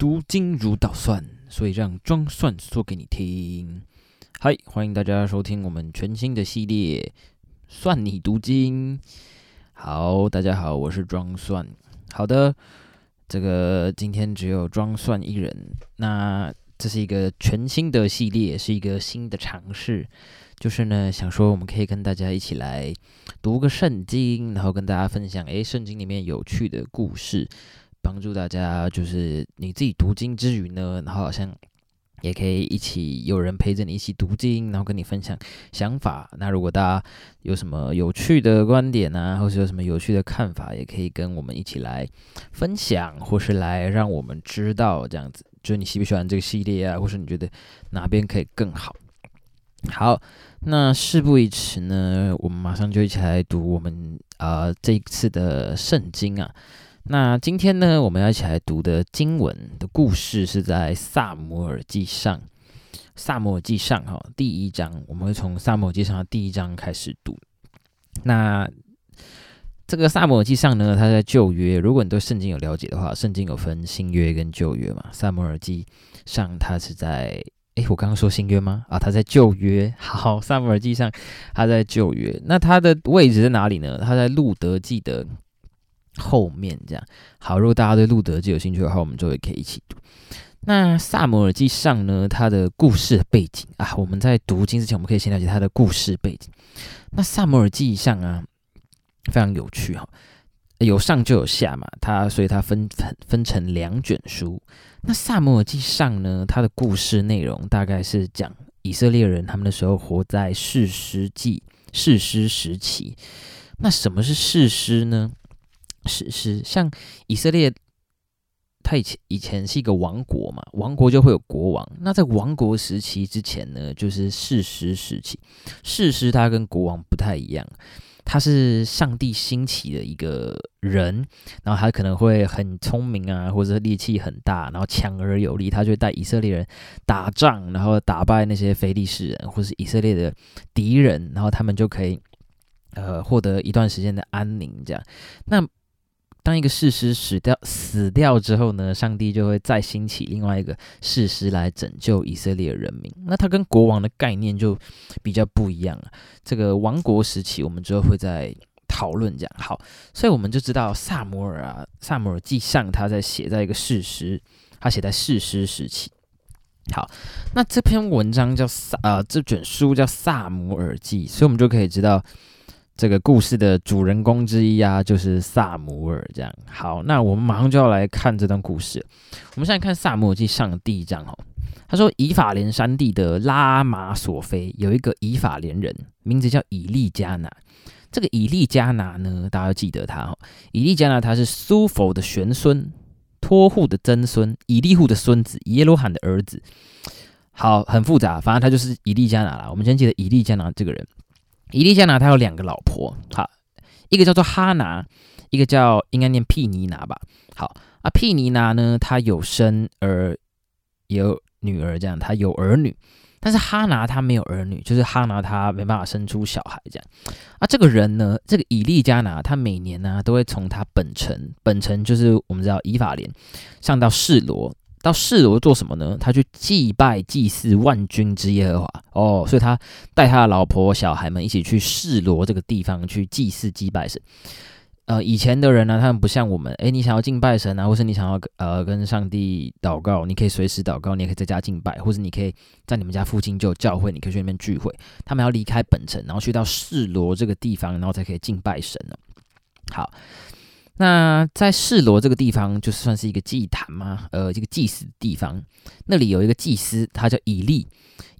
读经如捣蒜，所以让装蒜说给你听。嗨，欢迎大家收听我们全新的系列《算你读经》。好，大家好，我是装蒜。好的，这个今天只有装蒜一人。那这是一个全新的系列，是一个新的尝试。就是呢，想说我们可以跟大家一起来读个圣经，然后跟大家分享，诶，圣经里面有趣的故事，帮助大家就是你自己读经之余呢，然后好像也可以一起有人陪着你一起读经，然后跟你分享想法。那如果大家有什么有趣的观点啊，或是有什么有趣的看法，也可以跟我们一起来分享，或是来让我们知道这样子，就是你喜不喜欢这个系列啊，或是你觉得哪边可以更好。好，那事不宜迟呢，我们马上就一起来读我们啊这一次的圣经啊。那今天呢，我们要一起来读的经文的故事是在萨摩尔记上，萨摩尔记上哈第一章，我们会从萨摩尔记上的第一章开始读。那这个萨摩尔记上呢，它在旧约，如果你对圣经有了解的话，圣经有分新约跟旧约嘛。萨摩尔记上它是在。诶，我刚刚说新约吗？啊，他在旧约。好，萨姆耳记上，他在旧约。那他的位置在哪里呢？他在路德记的后面。这样好，如果大家对路德记有兴趣的话，我们就会可以一起读。那萨姆耳记上呢？它的故事背景啊，我们在读经之前，我们可以先了解它的故事背景。那萨姆耳记上啊，非常有趣哈。有上就有下嘛，它所以它分分成两卷书。那萨摩尔记上呢，它的故事内容大概是讲以色列人他们的时候活在士师记士师时期。那什么是士师呢？士师像以色列，他以前以前是一个王国嘛，王国就会有国王。那在王国时期之前呢，就是士师时期。士师他跟国王不太一样。他是上帝兴起的一个人，然后他可能会很聪明啊，或者力气很大，然后强而有力，他就会带以色列人打仗，然后打败那些非利士人或是以色列的敌人，然后他们就可以呃获得一段时间的安宁。这样，那。当一个事师死掉死掉之后呢，上帝就会再兴起另外一个事师来拯救以色列人民。那他跟国王的概念就比较不一样了。这个王国时期，我们之后会再讨论。这样好，所以我们就知道萨摩尔啊，萨摩尔记上他在写在一个事师，他写在事师时期。好，那这篇文章叫萨呃，这卷书叫萨摩尔记，所以我们就可以知道。这个故事的主人公之一啊，就是萨姆尔。这样好，那我们马上就要来看这段故事。我们现在看《萨姆尔记》上第一章哦。他说，以法莲山地的拉马索菲有一个以法莲人，名字叫以利加拿。这个以利加拿呢，大家要记得他哦。以利加拿他是苏佛的玄孙，托户的曾孙，以利户的孙子，耶罗罕的儿子。好，很复杂，反正他就是以利加拿啦。我们先记得以利加拿这个人。以利加拿他有两个老婆，好，一个叫做哈拿，一个叫应该念毗尼拿吧。好啊，毗尼拿呢，他有生儿有女儿，这样他有儿女，但是哈拿他没有儿女，就是哈拿他没办法生出小孩这样。啊，这个人呢，这个以利加拿他每年呢都会从他本城，本城就是我们知道以法莲，上到示罗。到示罗做什么呢？他去祭拜祭祀万军之耶和华哦，所以他带他的老婆小孩们一起去示罗这个地方去祭祀祭拜神。呃，以前的人呢，他们不像我们，诶，你想要敬拜神啊，或是你想要呃跟上帝祷告，你可以随时祷告，你也可以在家敬拜，或者你可以在你们家附近就有教会，你可以去那边聚会。他们要离开本城，然后去到示罗这个地方，然后才可以敬拜神呢。好。那在示罗这个地方，就算是一个祭坛吗？呃，这个祭祀的地方，那里有一个祭司，他叫以利。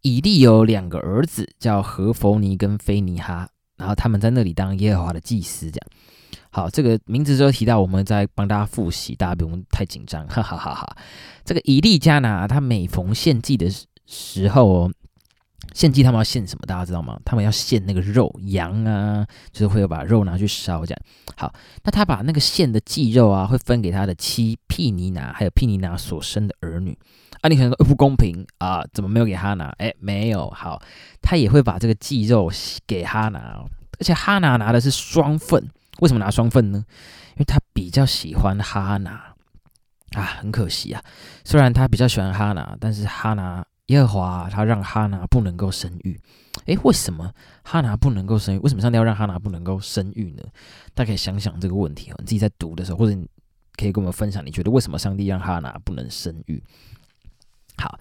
以利有两个儿子，叫何弗尼跟菲尼哈，然后他们在那里当耶和华的祭司。这样，好，这个名字就提到，我们在帮大家复习，大家不用太紧张，哈哈哈哈。这个以利加拿，他每逢献祭的时候哦。献祭他们要献什么？大家知道吗？他们要献那个肉，羊啊，就是会有把肉拿去烧这样。好，那他把那个献的祭肉啊，会分给他的妻毗尼拿，还有毗尼拿所生的儿女。啊，你可能说不公平啊，怎么没有给哈拿？哎，没有。好，他也会把这个祭肉给哈拿，而且哈拿拿的是双份。为什么拿双份呢？因为他比较喜欢哈拿。啊，很可惜啊，虽然他比较喜欢哈拿，但是哈拿耶和华他让哈拿不能够生育。诶，为什么哈拿不能够生育？为什么上帝要让哈拿不能够生育呢？大家可以想想这个问题哦。你自己在读的时候，或者你可以跟我们分享，你觉得为什么上帝让哈拿不能生育？好，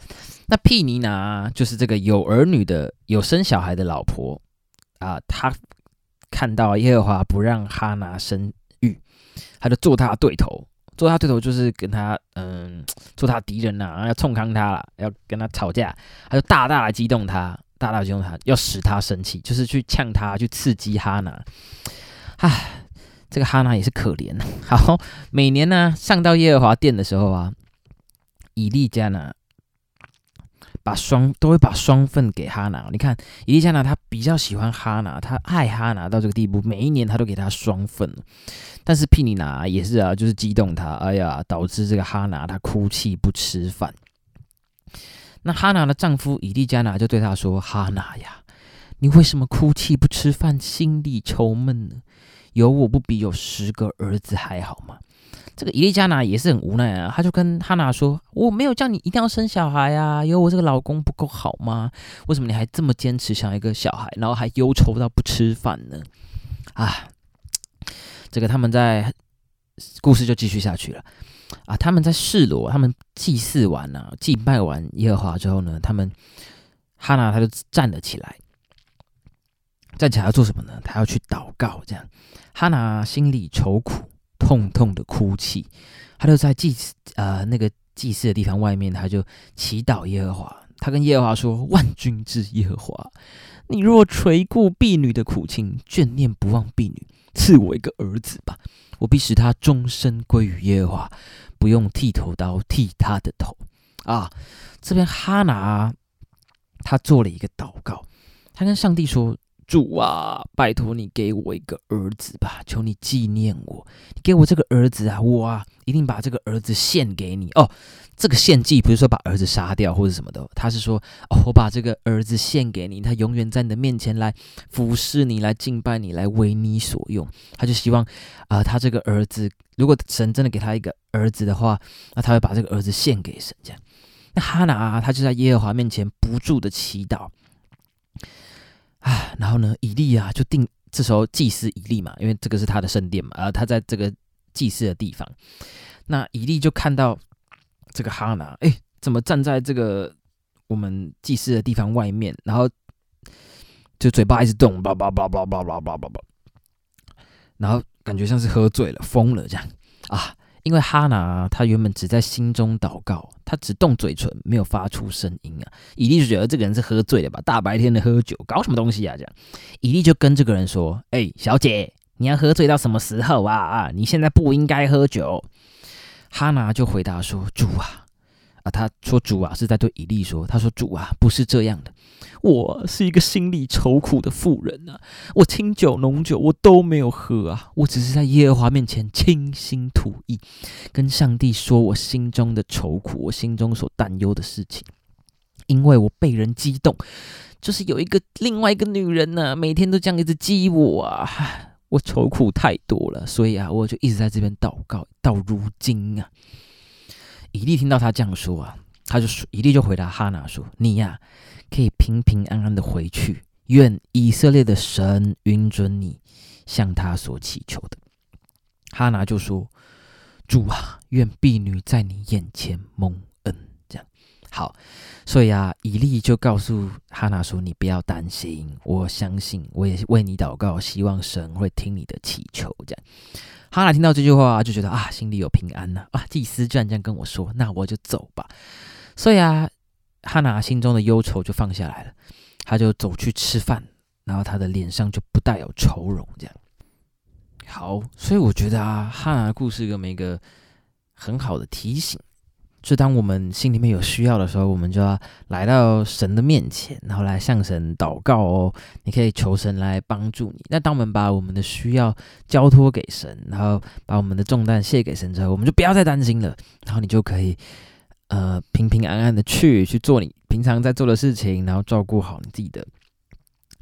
那毗尼拿就是这个有儿女的、有生小孩的老婆啊，她看到耶和华不让哈拿生育，他就做他的对头，做他对头就是跟他嗯做他敌人呐，要冲康他了，要跟他吵架，他就大大的激动他。大大激动他，要使他生气，就是去呛他，去刺激哈娜。唉，这个哈娜也是可怜。好，每年呢上到耶和华殿的时候啊，以利迦呢把双都会把双份给哈拿。你看伊利加呢，他比较喜欢哈拿，他爱哈拿到这个地步，每一年他都给他双份。但是皮尼拿也是啊，就是激动他，哎呀，导致这个哈拿他哭泣不吃饭。那哈娜的丈夫伊利加拿就对她说：“哈娜呀，你为什么哭泣不吃饭，心里愁闷呢？有我不比有十个儿子还好吗？”这个以利加娜也是很无奈啊，他就跟哈娜说：“我没有叫你一定要生小孩啊，有我这个老公不够好吗？为什么你还这么坚持想要一个小孩，然后还忧愁到不吃饭呢？”啊，这个他们在故事就继续下去了。啊，他们在示罗，他们祭祀完了，祭拜完耶和华之后呢，他们哈娜他就站了起来，站起来要做什么呢？他要去祷告。这样，哈娜心里愁苦，痛痛的哭泣，他就在祭呃那个祭祀的地方外面，他就祈祷耶和华。他跟耶和华说：“万军之耶和华，你若垂顾婢女的苦情，眷念不忘婢女，赐我一个儿子吧。”我必使他终身归于耶和华，不用剃头刀剃他的头。啊，这边哈拿他做了一个祷告，他跟上帝说：“主啊，拜托你给我一个儿子吧，求你纪念我，你给我这个儿子啊，我啊一定把这个儿子献给你哦。”这个献祭不是说把儿子杀掉或者什么的，他是说哦，我把这个儿子献给你，他永远在你的面前来服侍你，来敬拜你，来为你所用。他就希望啊，他这个儿子，如果神真的给他一个儿子的话，那他会把这个儿子献给神。这样，那哈拿他就在耶和华面前不住的祈祷啊，然后呢，以利啊就定这时候祭司以利嘛，因为这个是他的圣殿嘛，啊，他在这个祭祀的地方，那以利就看到。这个哈拿，哎，怎么站在这个我们祭祀的地方外面，然后就嘴巴一直动，叭叭叭叭叭叭叭叭叭，然后感觉像是喝醉了、疯了这样啊。因为哈拿他原本只在心中祷告，他只动嘴唇，没有发出声音啊。以利就觉得这个人是喝醉了吧？大白天的喝酒，搞什么东西啊？这样，以利就跟这个人说：“哎，小姐，你要喝醉到什么时候啊？啊，你现在不应该喝酒。”哈拿就回答说：“主啊，啊，他说主啊是在对以利说，他说主啊不是这样的，我是一个心里愁苦的妇人啊，我清酒浓酒我都没有喝啊，我只是在耶和华面前倾心吐意，跟上帝说我心中的愁苦，我心中所担忧的事情，因为我被人激动，就是有一个另外一个女人呢，每天都这样一直激我啊。”我愁苦太多了，所以啊，我就一直在这边祷告。到如今啊，以利听到他这样说啊，他就说，以利就回答哈拿说：“你呀，可以平平安安的回去，愿以色列的神允准你向他所祈求的。”哈拿就说：“主啊，愿婢女在你眼前蒙。”好，所以啊，以利就告诉哈娜说：“你不要担心，我相信，我也为你祷告，希望神会听你的祈求。”这样，哈娜听到这句话就觉得啊，心里有平安呐！啊，祭司居然这样跟我说，那我就走吧。所以啊，哈娜心中的忧愁就放下来了，他就走去吃饭，然后他的脸上就不带有愁容。这样，好，所以我觉得啊，哈娜的故事给我们一个很好的提醒。就当我们心里面有需要的时候，我们就要来到神的面前，然后来向神祷告哦。你可以求神来帮助你。那当我们把我们的需要交托给神，然后把我们的重担卸给神之后，我们就不要再担心了。然后你就可以呃平平安安的去去做你平常在做的事情，然后照顾好你自己的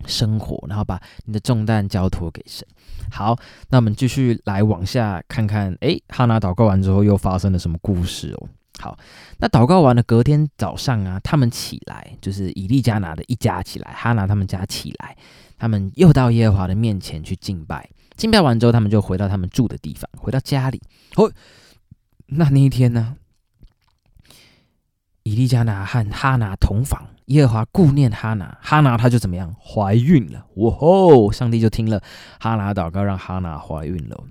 生活，然后把你的重担交托给神。好，那我们继续来往下看看，诶，哈拿祷告完之后又发生了什么故事哦？好，那祷告完了，隔天早上啊，他们起来，就是以利加拿的一家起来，哈拿他们家起来，他们又到耶和华的面前去敬拜。敬拜完之后，他们就回到他们住的地方，回到家里。哦，那那一天呢？以利加拿和哈拿同房，耶和华顾念哈拿，哈拿他就怎么样？怀孕了。哇吼！上帝就听了哈拿祷告，让哈拿怀孕了。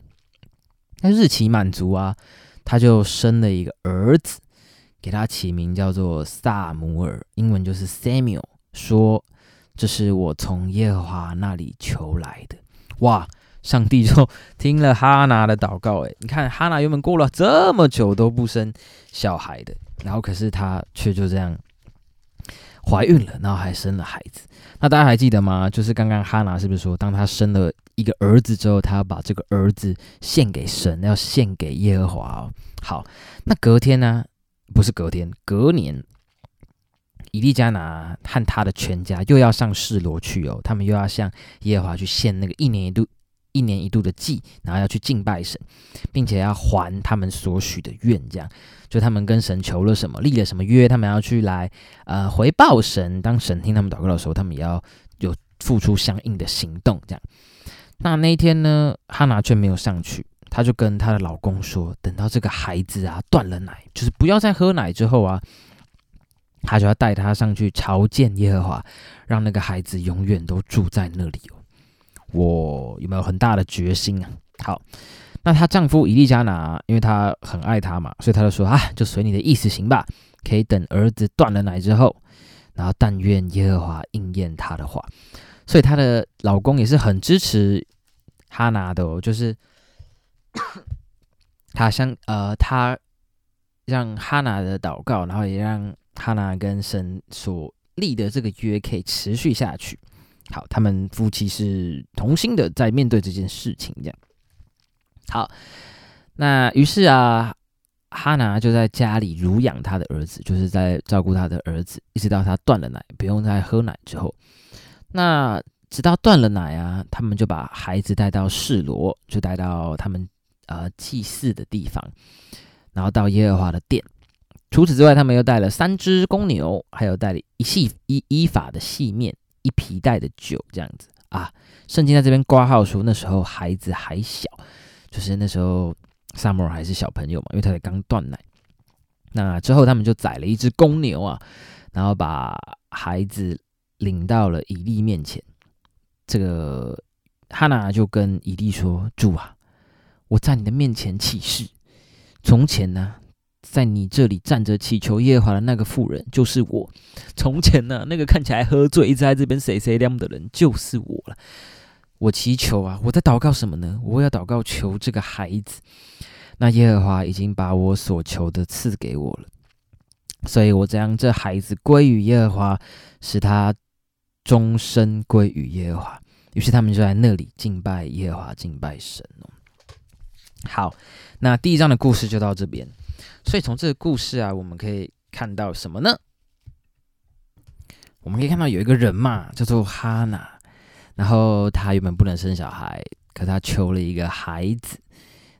那日期满足啊，他就生了一个儿子，给他起名叫做萨姆尔，英文就是 Samuel。说这是我从耶和华那里求来的。哇！上帝就听了哈娜的祷告，诶，你看哈娜原本过了这么久都不生小孩的，然后可是他却就这样怀孕了，然后还生了孩子。那大家还记得吗？就是刚刚哈拿是不是说，当她生了一个儿子之后，她要把这个儿子献给神，要献给耶和华哦。好，那隔天呢？不是隔天，隔年，以利加拿和他的全家又要上示罗去哦，他们又要向耶和华去献那个一年一度。一年一度的祭，然后要去敬拜神，并且要还他们所许的愿，这样就他们跟神求了什么，立了什么约，他们要去来呃回报神。当神听他们祷告的时候，他们也要有付出相应的行动。这样，那那一天呢，哈娜却没有上去，她就跟她的老公说，等到这个孩子啊断了奶，就是不要再喝奶之后啊，他就要带他上去朝见耶和华，让那个孩子永远都住在那里。我有没有很大的决心啊？好，那她丈夫伊利加拿，因为她很爱她嘛，所以他就说啊，就随你的意思行吧，可以等儿子断了奶之后，然后但愿耶和华应验他的话。所以她的老公也是很支持哈拿的，哦，就是 他相呃，他让哈拿的祷告，然后也让哈拿跟神所立的这个约可以持续下去。好，他们夫妻是同心的，在面对这件事情，这样。好，那于是啊，哈拿就在家里乳养他的儿子，就是在照顾他的儿子，一直到他断了奶，不用再喝奶之后。那直到断了奶啊，他们就把孩子带到示罗，就带到他们呃祭祀的地方，然后到耶和华的殿。除此之外，他们又带了三只公牛，还有带了一细一依法的细面。一皮带的酒这样子啊，圣经在这边挂号说那时候孩子还小，就是那时候萨摩尔还是小朋友嘛，因为他才刚断奶。那之后他们就宰了一只公牛啊，然后把孩子领到了以利面前。这个哈娜就跟以利说：“主啊，我在你的面前起誓，从前呢。”在你这里站着祈求耶和华的那个妇人，就是我。从前呢，那个看起来喝醉，一直在这边谁谁亮的人，就是我了。我祈求啊，我在祷告什么呢？我要祷告求这个孩子。那耶和华已经把我所求的赐给我了，所以我将这孩子归于耶和华，使他终身归于耶和华。于是他们就在那里敬拜耶和华，敬拜神。好，那第一章的故事就到这边。所以从这个故事啊，我们可以看到什么呢？我们可以看到有一个人嘛，叫做哈娜，然后他原本不能生小孩，可他求了一个孩子，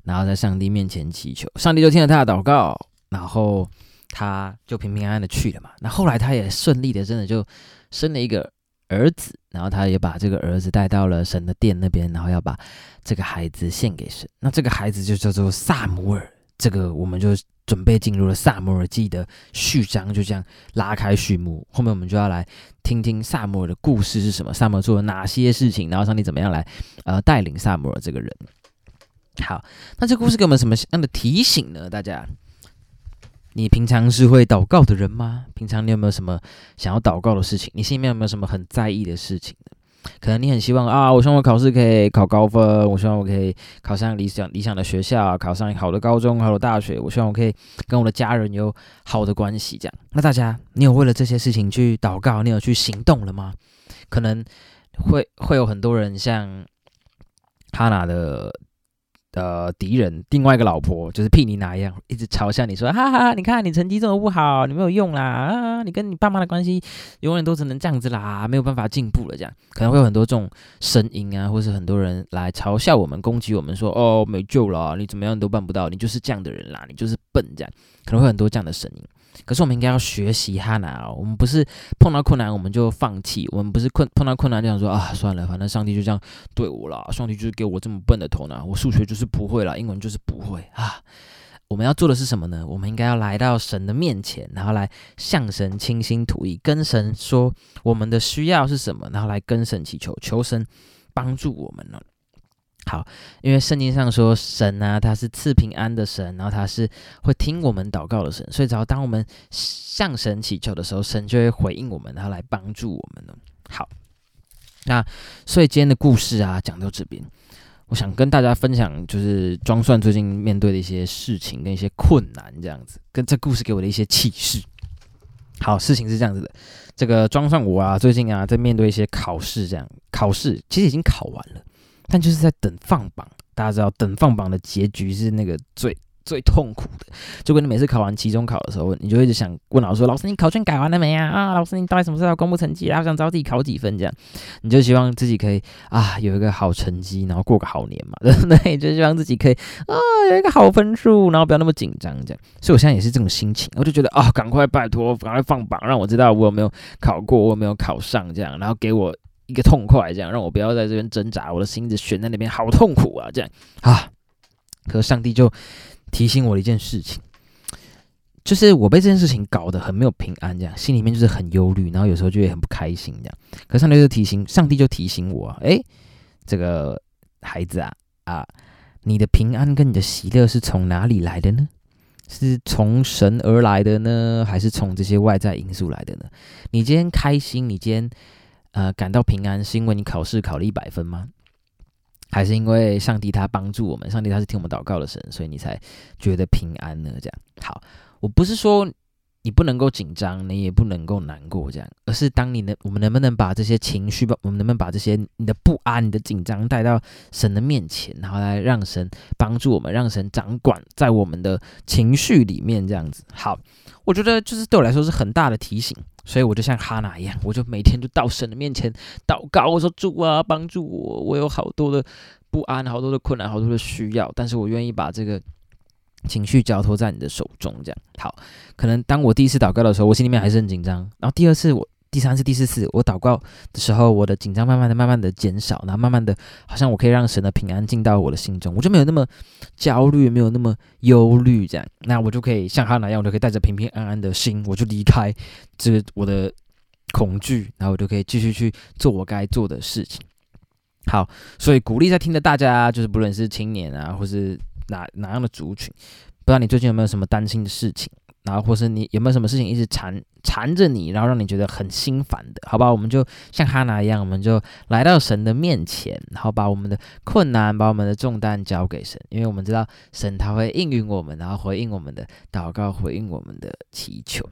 然后在上帝面前祈求，上帝就听了他的祷告，然后他就平平安安的去了嘛。那后来他也顺利的，真的就生了一个儿子，然后他也把这个儿子带到了神的殿那边，然后要把这个孩子献给神。那这个孩子就叫做萨姆尔，这个我们就。准备进入了萨摩尔记的序章，就这样拉开序幕。后面我们就要来听听萨摩尔的故事是什么，萨摩尔做了哪些事情，然后上帝怎么样来呃带领萨摩尔这个人。好，那这故事给我们什么样的提醒呢？大家，你平常是会祷告的人吗？平常你有没有什么想要祷告的事情？你心里面有没有什么很在意的事情呢？可能你很希望啊，我希望我考试可以考高分，我希望我可以考上理想理想的学校，考上好的高中、好的大学。我希望我可以跟我的家人有好的关系。这样，那大家，你有为了这些事情去祷告，你有去行动了吗？可能会会有很多人像哈娜的呃敌人另外一个老婆，就是屁妮娜一样，一直嘲笑你说，哈哈，你看你成绩这么不好，你没有用啦，啊，你跟你爸妈的关系永远都只能这样子啦，没有办法进步了，这样可能会有很多这种声音啊，或是很多人来嘲笑我们，攻击我们，说哦没救了，你怎么样都办不到，你就是这样的人啦，你就是笨，这样可能会很多这样的声音。可是我们应该要学习哈娜哦，我们不是碰到困难我们就放弃，我们不是困碰到困难就想说啊算了，反正上帝就这样对我了，上帝就是给我这么笨的头脑，我数学就是不会了，英文就是不会啊。我们要做的是什么呢？我们应该要来到神的面前，然后来向神倾心吐意，跟神说我们的需要是什么，然后来跟神祈求，求神帮助我们呢。好，因为圣经上说神啊，他是赐平安的神，然后他是会听我们祷告的神，所以只要当我们向神祈求的时候，神就会回应我们，然后来帮助我们呢。好，那所以今天的故事啊，讲到这边，我想跟大家分享，就是庄算最近面对的一些事情跟一些困难，这样子，跟这故事给我的一些启示。好，事情是这样子的，这个庄算我啊，最近啊，在面对一些考试，这样考试其实已经考完了。但就是在等放榜，大家知道等放榜的结局是那个最最痛苦的。就跟你每次考完期中考的时候，你就一直想问老师说：“老师，你考卷改完了没啊？”啊，老师，你到底什么时候公布成绩啊？想知道自己考几分？这样，你就希望自己可以啊有一个好成绩，然后过个好年嘛，对不对？就希望自己可以啊有一个好分数，然后不要那么紧张这样。所以我现在也是这种心情，我就觉得啊，赶快拜托，赶快放榜，让我知道我有没有考过，我有没有考上这样，然后给我。一个痛快，这样让我不要在这边挣扎，我的心子悬在那边，好痛苦啊！这样啊，可上帝就提醒我一件事情，就是我被这件事情搞得很没有平安，这样心里面就是很忧虑，然后有时候就会很不开心，这样。可上帝就提醒，上帝就提醒我，哎，这个孩子啊啊，你的平安跟你的喜乐是从哪里来的呢？是从神而来的呢，还是从这些外在因素来的呢？你今天开心，你今天。呃，感到平安是因为你考试考了一百分吗？还是因为上帝他帮助我们，上帝他是听我们祷告的神，所以你才觉得平安呢？这样好，我不是说你不能够紧张，你也不能够难过，这样，而是当你能，我们能不能把这些情绪，我们能不能把这些你的不安、你的紧张带到神的面前，然后来让神帮助我们，让神掌管在我们的情绪里面，这样子。好，我觉得就是对我来说是很大的提醒。所以我就像哈娜一样，我就每天就到神的面前祷告，我说主啊，帮助我，我有好多的不安，好多的困难，好多的需要，但是我愿意把这个情绪交托在你的手中。这样好，可能当我第一次祷告的时候，我心里面还是很紧张，然后第二次我。第三次、第四次，我祷告的时候，我的紧张慢慢的、慢慢的减少，然后慢慢的，好像我可以让神的平安进到我的心中，我就没有那么焦虑，没有那么忧虑，这样，那我就可以像他那样，我就可以带着平平安安的心，我就离开这个我的恐惧，然后我就可以继续去做我该做的事情。好，所以鼓励在听的大家，就是不论是青年啊，或是哪哪样的族群，不知道你最近有没有什么担心的事情？然后，或是你有没有什么事情一直缠缠着你，然后让你觉得很心烦的？好吧，我们就像哈娜一样，我们就来到神的面前，然后把我们的困难、把我们的重担交给神，因为我们知道神他会应允我们，然后回应我们的祷告，回应我们的祈求。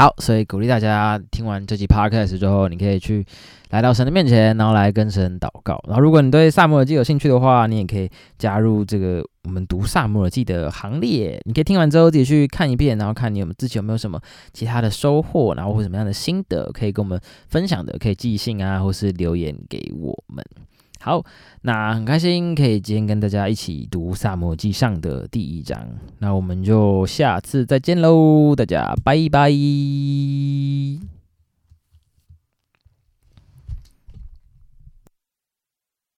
好，所以鼓励大家听完这集 podcast 之后，你可以去来到神的面前，然后来跟神祷告。然后，如果你对萨姆尔记有兴趣的话，你也可以加入这个我们读萨姆尔记的行列。你可以听完之后自己去看一遍，然后看你有自己有没有什么其他的收获，然后或什么样的心得可以跟我们分享的，可以寄信啊，或是留言给我们。好，那很开心可以今天跟大家一起读《萨摩记上》的第一章，那我们就下次再见喽，大家拜拜。